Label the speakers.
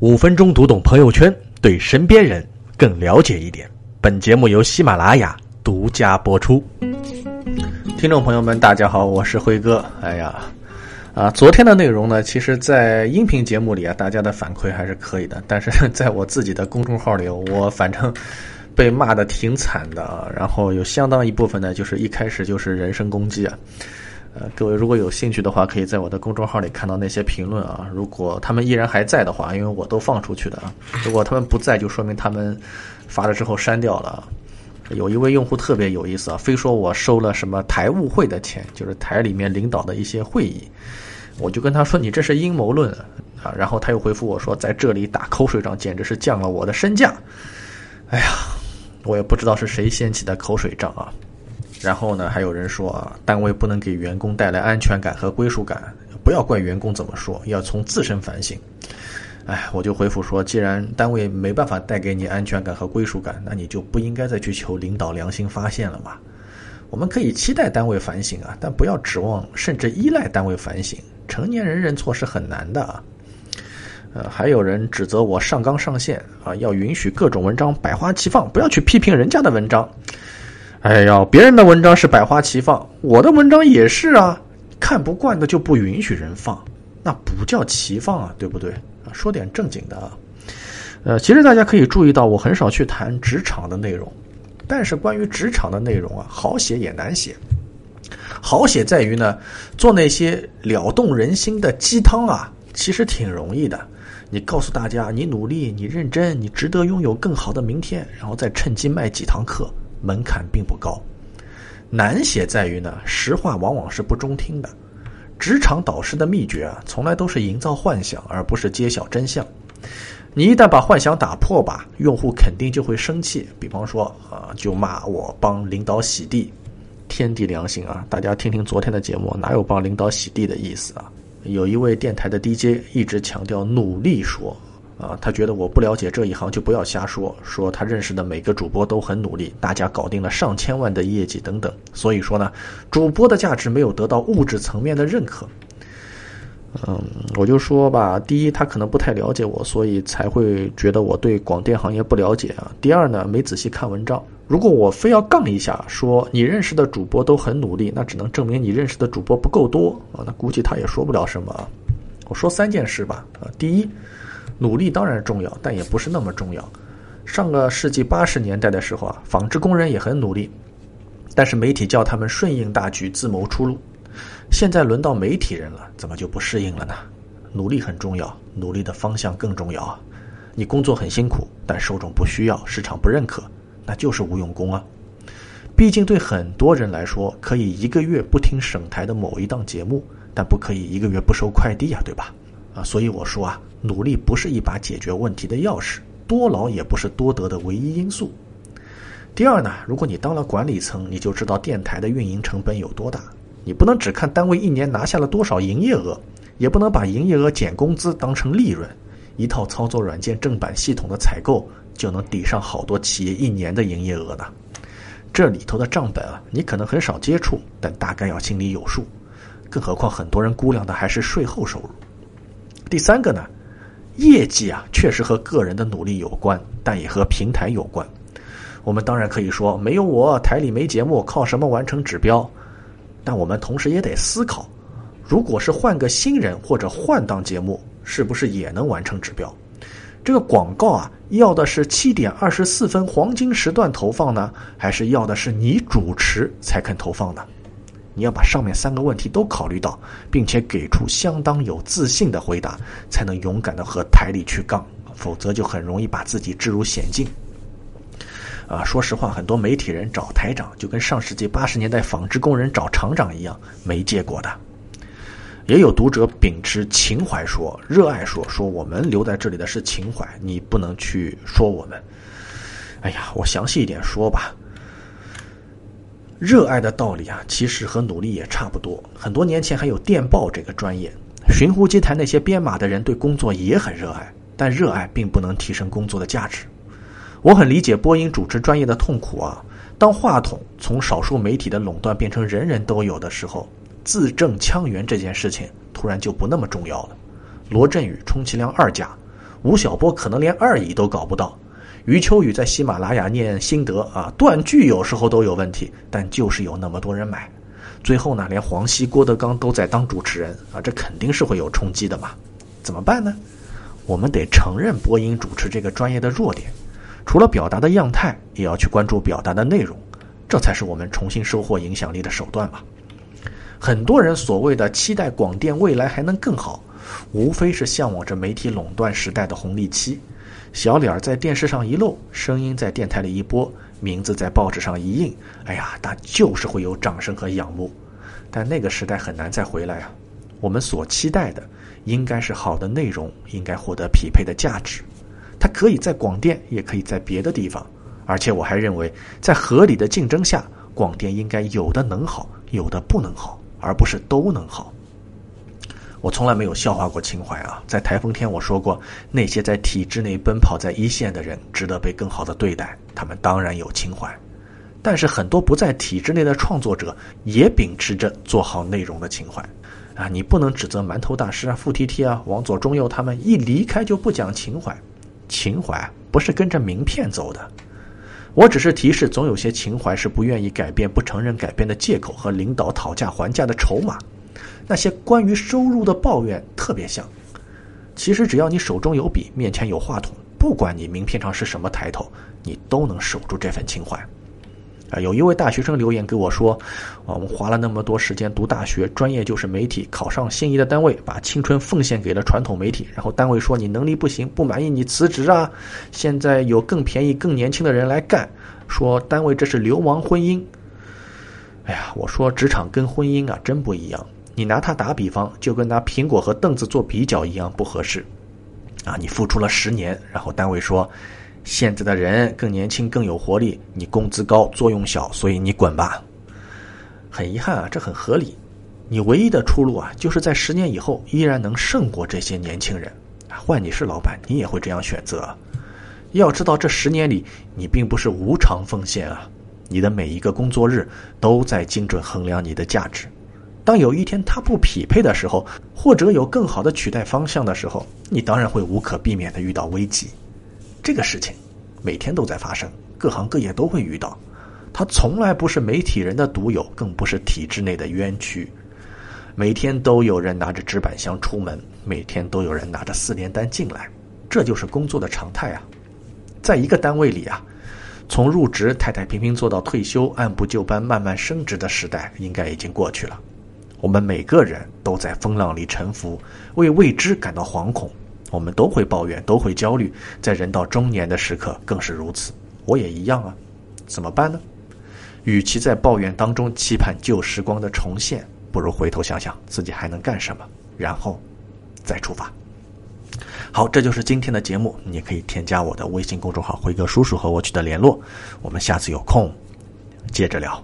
Speaker 1: 五分钟读懂朋友圈，对身边人更了解一点。本节目由喜马拉雅独家播出。听众朋友们，大家好，我是辉哥。哎呀，啊，昨天的内容呢，其实，在音频节目里啊，大家的反馈还是可以的。但是 在我自己的公众号里，我反正被骂的挺惨的。然后有相当一部分呢，就是一开始就是人身攻击啊。呃，各位如果有兴趣的话，可以在我的公众号里看到那些评论啊。如果他们依然还在的话，因为我都放出去的啊。如果他们不在，就说明他们发了之后删掉了。有一位用户特别有意思啊，非说我收了什么台务会的钱，就是台里面领导的一些会议。我就跟他说：“你这是阴谋论啊！”然后他又回复我说：“在这里打口水仗，简直是降了我的身价。”哎呀，我也不知道是谁掀起的口水仗啊。然后呢，还有人说啊，单位不能给员工带来安全感和归属感，不要怪员工怎么说，要从自身反省。哎，我就回复说，既然单位没办法带给你安全感和归属感，那你就不应该再去求领导良心发现了嘛。我们可以期待单位反省啊，但不要指望甚至依赖单位反省。成年人认错是很难的啊。呃，还有人指责我上纲上线啊，要允许各种文章百花齐放，不要去批评人家的文章。哎呀，别人的文章是百花齐放，我的文章也是啊。看不惯的就不允许人放，那不叫齐放啊，对不对？说点正经的啊。呃，其实大家可以注意到，我很少去谈职场的内容，但是关于职场的内容啊，好写也难写。好写在于呢，做那些撩动人心的鸡汤啊，其实挺容易的。你告诉大家，你努力，你认真，你值得拥有更好的明天，然后再趁机卖几堂课。门槛并不高，难写在于呢，实话往往是不中听的。职场导师的秘诀啊，从来都是营造幻想，而不是揭晓真相。你一旦把幻想打破吧，用户肯定就会生气。比方说啊，就骂我帮领导洗地，天地良心啊！大家听听昨天的节目，哪有帮领导洗地的意思啊？有一位电台的 DJ 一直强调努力说。啊，他觉得我不了解这一行就不要瞎说。说他认识的每个主播都很努力，大家搞定了上千万的业绩等等。所以说呢，主播的价值没有得到物质层面的认可。嗯，我就说吧，第一，他可能不太了解我，所以才会觉得我对广电行业不了解啊。第二呢，没仔细看文章。如果我非要杠一下，说你认识的主播都很努力，那只能证明你认识的主播不够多啊。那估计他也说不了什么。我说三件事吧。啊，第一。努力当然重要，但也不是那么重要。上个世纪八十年代的时候啊，纺织工人也很努力，但是媒体叫他们顺应大局，自谋出路。现在轮到媒体人了，怎么就不适应了呢？努力很重要，努力的方向更重要啊！你工作很辛苦，但受众不需要，市场不认可，那就是无用功啊！毕竟对很多人来说，可以一个月不听省台的某一档节目，但不可以一个月不收快递啊，对吧？啊，所以我说啊，努力不是一把解决问题的钥匙，多劳也不是多得的唯一因素。第二呢，如果你当了管理层，你就知道电台的运营成本有多大。你不能只看单位一年拿下了多少营业额，也不能把营业额减工资当成利润。一套操作软件正版系统的采购就能抵上好多企业一年的营业额呢。这里头的账本啊，你可能很少接触，但大概要心里有数。更何况很多人估量的还是税后收入。第三个呢，业绩啊，确实和个人的努力有关，但也和平台有关。我们当然可以说，没有我台里没节目，靠什么完成指标？但我们同时也得思考，如果是换个新人或者换档节目，是不是也能完成指标？这个广告啊，要的是七点二十四分黄金时段投放呢，还是要的是你主持才肯投放呢？你要把上面三个问题都考虑到，并且给出相当有自信的回答，才能勇敢的和台里去杠，否则就很容易把自己置入险境。啊，说实话，很多媒体人找台长，就跟上世纪八十年代纺织工人找厂长一样，没结果的。也有读者秉持情怀说，热爱说，说我们留在这里的是情怀，你不能去说我们。哎呀，我详细一点说吧。热爱的道理啊，其实和努力也差不多。很多年前还有电报这个专业，寻呼机台那些编码的人对工作也很热爱，但热爱并不能提升工作的价值。我很理解播音主持专业的痛苦啊。当话筒从少数媒体的垄断变成人人都有的时候，字正腔圆这件事情突然就不那么重要了。罗振宇充其量二甲，吴晓波可能连二乙都搞不到。余秋雨在喜马拉雅念心得啊，断句有时候都有问题，但就是有那么多人买。最后呢，连黄西、郭德纲都在当主持人啊，这肯定是会有冲击的嘛。怎么办呢？我们得承认播音主持这个专业的弱点，除了表达的样态，也要去关注表达的内容，这才是我们重新收获影响力的手段嘛。很多人所谓的期待广电未来还能更好，无非是向往着媒体垄断时代的红利期。小脸儿在电视上一露，声音在电台里一播，名字在报纸上一印，哎呀，那就是会有掌声和仰慕。但那个时代很难再回来啊！我们所期待的，应该是好的内容，应该获得匹配的价值。它可以在广电，也可以在别的地方。而且我还认为，在合理的竞争下，广电应该有的能好，有的不能好，而不是都能好。我从来没有笑话过情怀啊！在台风天我说过，那些在体制内奔跑在一线的人，值得被更好的对待。他们当然有情怀，但是很多不在体制内的创作者，也秉持着做好内容的情怀。啊，你不能指责馒头大师啊、付 T T 啊、王左、中右他们一离开就不讲情怀。情怀不是跟着名片走的。我只是提示，总有些情怀是不愿意改变、不承认改变的借口和领导讨价还价的筹码。那些关于收入的抱怨特别像，其实只要你手中有笔，面前有话筒，不管你名片上是什么抬头，你都能守住这份情怀。啊，有一位大学生留言给我说：“啊，我们花了那么多时间读大学，专业就是媒体，考上心仪的单位，把青春奉献给了传统媒体，然后单位说你能力不行，不满意你辞职啊。现在有更便宜、更年轻的人来干，说单位这是流氓婚姻。哎呀，我说职场跟婚姻啊真不一样。”你拿它打比方，就跟拿苹果和凳子做比较一样不合适，啊！你付出了十年，然后单位说，现在的人更年轻更有活力，你工资高作用小，所以你滚吧。很遗憾啊，这很合理。你唯一的出路啊，就是在十年以后依然能胜过这些年轻人。换你是老板，你也会这样选择。要知道，这十年里你并不是无偿奉献啊，你的每一个工作日都在精准衡量你的价值。当有一天它不匹配的时候，或者有更好的取代方向的时候，你当然会无可避免的遇到危机。这个事情每天都在发生，各行各业都会遇到。它从来不是媒体人的独有，更不是体制内的冤屈。每天都有人拿着纸板箱出门，每天都有人拿着四联单进来，这就是工作的常态啊。在一个单位里啊，从入职太太平平做到退休，按部就班慢慢升职的时代，应该已经过去了。我们每个人都在风浪里沉浮，为未知感到惶恐。我们都会抱怨，都会焦虑，在人到中年的时刻更是如此。我也一样啊，怎么办呢？与其在抱怨当中期盼旧时光的重现，不如回头想想自己还能干什么，然后再出发。好，这就是今天的节目。你可以添加我的微信公众号“辉哥叔叔”和我取得联络。我们下次有空接着聊。